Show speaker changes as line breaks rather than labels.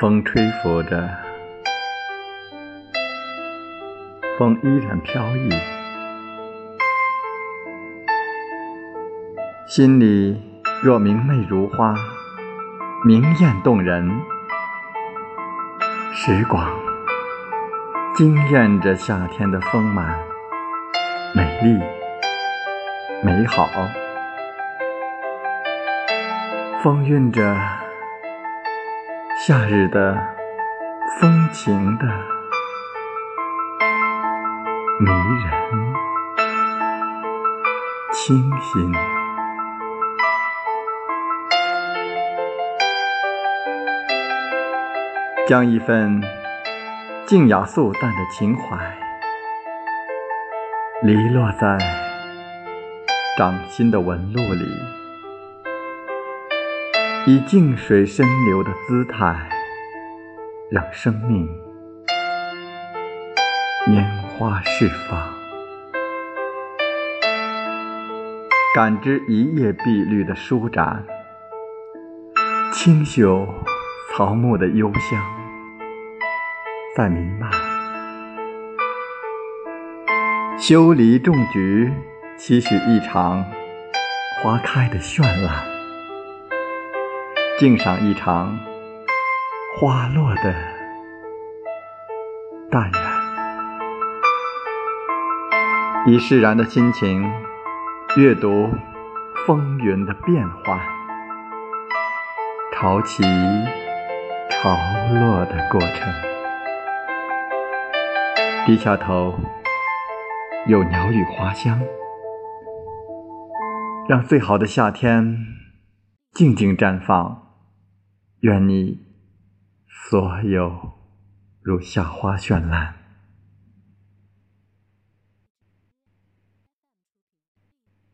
风吹拂着，风依然飘逸，心里若明媚如花，明艳动人。时光惊艳着夏天的丰满、美丽、美好，风韵着。夏日的风情的迷人清新，将一份静雅素淡的情怀，离落在掌心的纹路里。以静水深流的姿态，让生命拈花释放，感知一叶碧绿的舒展，清秀草木的幽香在弥漫，修篱种菊，期许一场花开的绚烂。敬赏一场花落的淡然，以释然的心情阅读风云的变幻，潮起潮落的过程。低下头，有鸟语花香，让最好的夏天静静绽放。愿你所有如夏花绚烂。